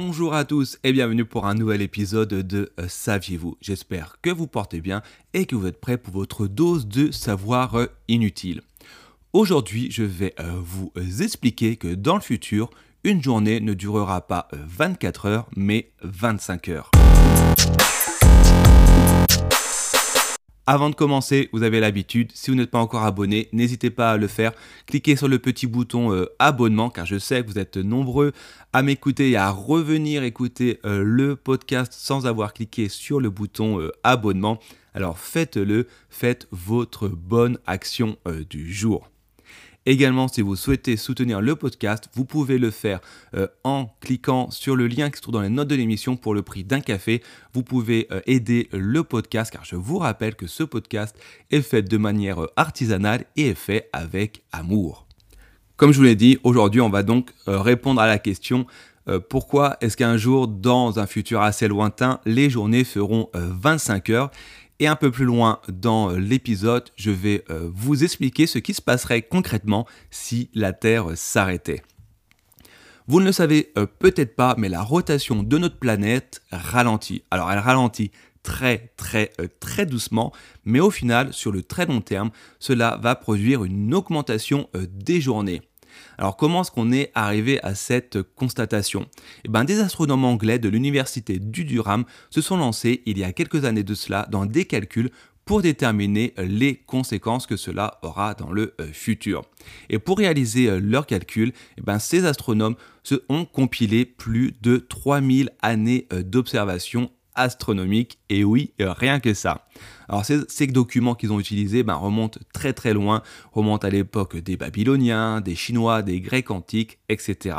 Bonjour à tous et bienvenue pour un nouvel épisode de euh, Saviez-vous? J'espère que vous portez bien et que vous êtes prêts pour votre dose de savoir euh, inutile. Aujourd'hui, je vais euh, vous expliquer que dans le futur, une journée ne durera pas 24 heures mais 25 heures. Avant de commencer, vous avez l'habitude, si vous n'êtes pas encore abonné, n'hésitez pas à le faire. Cliquez sur le petit bouton euh, abonnement car je sais que vous êtes nombreux à m'écouter et à revenir écouter euh, le podcast sans avoir cliqué sur le bouton euh, abonnement. Alors faites-le, faites votre bonne action du jour. Également, si vous souhaitez soutenir le podcast, vous pouvez le faire euh, en cliquant sur le lien qui se trouve dans les notes de l'émission pour le prix d'un café. Vous pouvez euh, aider le podcast car je vous rappelle que ce podcast est fait de manière euh, artisanale et est fait avec amour. Comme je vous l'ai dit, aujourd'hui on va donc répondre à la question pourquoi est-ce qu'un jour, dans un futur assez lointain, les journées feront 25 heures? Et un peu plus loin dans euh, l'épisode, je vais euh, vous expliquer ce qui se passerait concrètement si la Terre s'arrêtait. Vous ne le savez euh, peut-être pas, mais la rotation de notre planète ralentit. Alors elle ralentit très très très doucement, mais au final, sur le très long terme, cela va produire une augmentation des journées. Alors comment est-ce qu'on est arrivé à cette constatation? Eh ben, Des astronomes anglais de l'université du Durham se sont lancés il y a quelques années de cela dans des calculs pour déterminer les conséquences que cela aura dans le euh, futur. Et pour réaliser euh, leurs calculs, eh ben, ces astronomes ont compilé plus de 3000 années euh, d'observation astronomique. Et oui, rien que ça. Alors ces, documents qu'ils ont utilisés ben, remontent très très loin, remontent à l'époque des Babyloniens, des Chinois, des Grecs antiques, etc.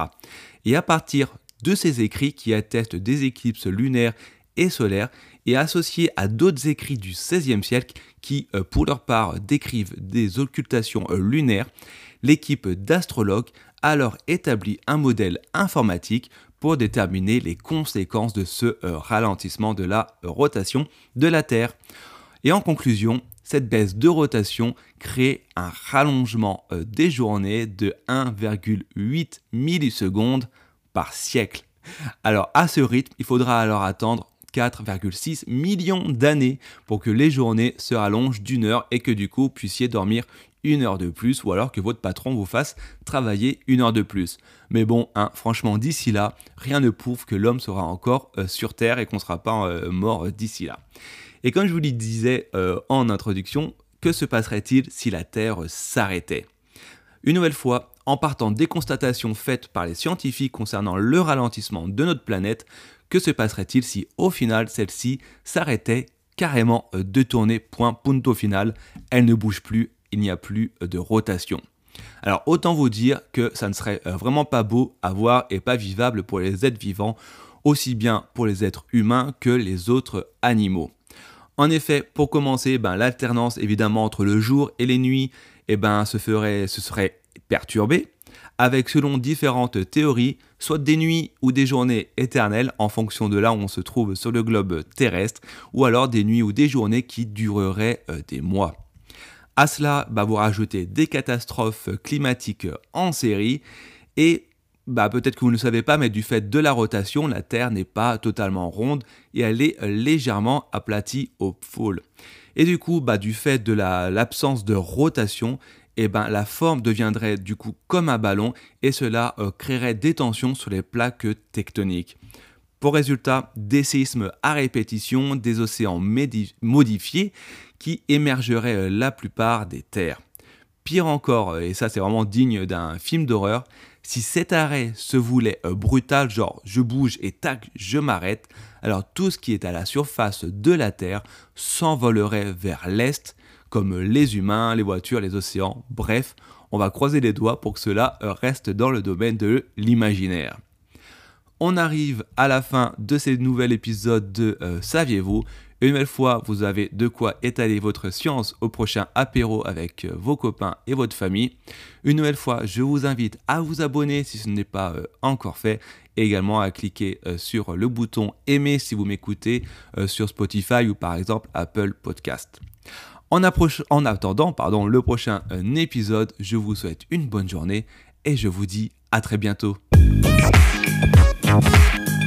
Et à partir de ces écrits qui attestent des éclipses lunaires et solaires, et associés à d'autres écrits du XVIe siècle qui, euh, pour leur part, décrivent des occultations euh, lunaires, l'équipe d'astrologues a alors établi un modèle informatique pour déterminer les conséquences de ce euh, ralentissement de la rotation de la Terre. Et en conclusion, cette baisse de rotation crée un rallongement euh, des journées de 1,8 millisecondes par siècle. Alors à ce rythme, il faudra alors attendre 4,6 millions d'années pour que les journées se rallongent d'une heure et que du coup puissiez dormir une heure de plus ou alors que votre patron vous fasse travailler une heure de plus. Mais bon, hein, franchement, d'ici là, rien ne prouve que l'homme sera encore euh, sur Terre et qu'on ne sera pas euh, mort d'ici là. Et comme je vous le disais euh, en introduction, que se passerait-il si la Terre s'arrêtait? Une nouvelle fois, en partant des constatations faites par les scientifiques concernant le ralentissement de notre planète, que se passerait-il si au final celle-ci s'arrêtait carrément de tourner point punto final, elle ne bouge plus, il n'y a plus de rotation. Alors autant vous dire que ça ne serait euh, vraiment pas beau à voir et pas vivable pour les êtres vivants, aussi bien pour les êtres humains que les autres animaux. En effet, pour commencer, ben, l'alternance évidemment entre le jour et les nuits eh ben, se, ferait, serait perturbé, avec selon différentes théories, soit des nuits ou des journées éternelles en fonction de là où on se trouve sur le globe terrestre, ou alors des nuits ou des journées qui dureraient euh, des mois. À cela, bah, vous rajoutez des catastrophes climatiques en série et bah, peut-être que vous ne savez pas, mais du fait de la rotation, la Terre n'est pas totalement ronde et elle est légèrement aplatie au pôle. Et du coup, bah, du fait de l'absence de rotation, eh ben, la forme deviendrait du coup comme un ballon et cela euh, créerait des tensions sur les plaques tectoniques. Pour résultat, des séismes à répétition, des océans modifiés qui émergeraient euh, la plupart des terres. Pire encore, euh, et ça c'est vraiment digne d'un film d'horreur, si cet arrêt se voulait euh, brutal, genre je bouge et tac, je m'arrête, alors tout ce qui est à la surface de la Terre s'envolerait vers l'est, comme les humains, les voitures, les océans, bref, on va croiser les doigts pour que cela reste dans le domaine de l'imaginaire. On arrive à la fin de ce nouvel épisode de euh, Saviez-vous? Une nouvelle fois, vous avez de quoi étaler votre science au prochain apéro avec euh, vos copains et votre famille. Une nouvelle fois, je vous invite à vous abonner si ce n'est pas euh, encore fait et également à cliquer sur le bouton aimer si vous m'écoutez sur Spotify ou par exemple Apple Podcast. En, en attendant le prochain épisode, je vous souhaite une bonne journée et je vous dis à très bientôt. Thank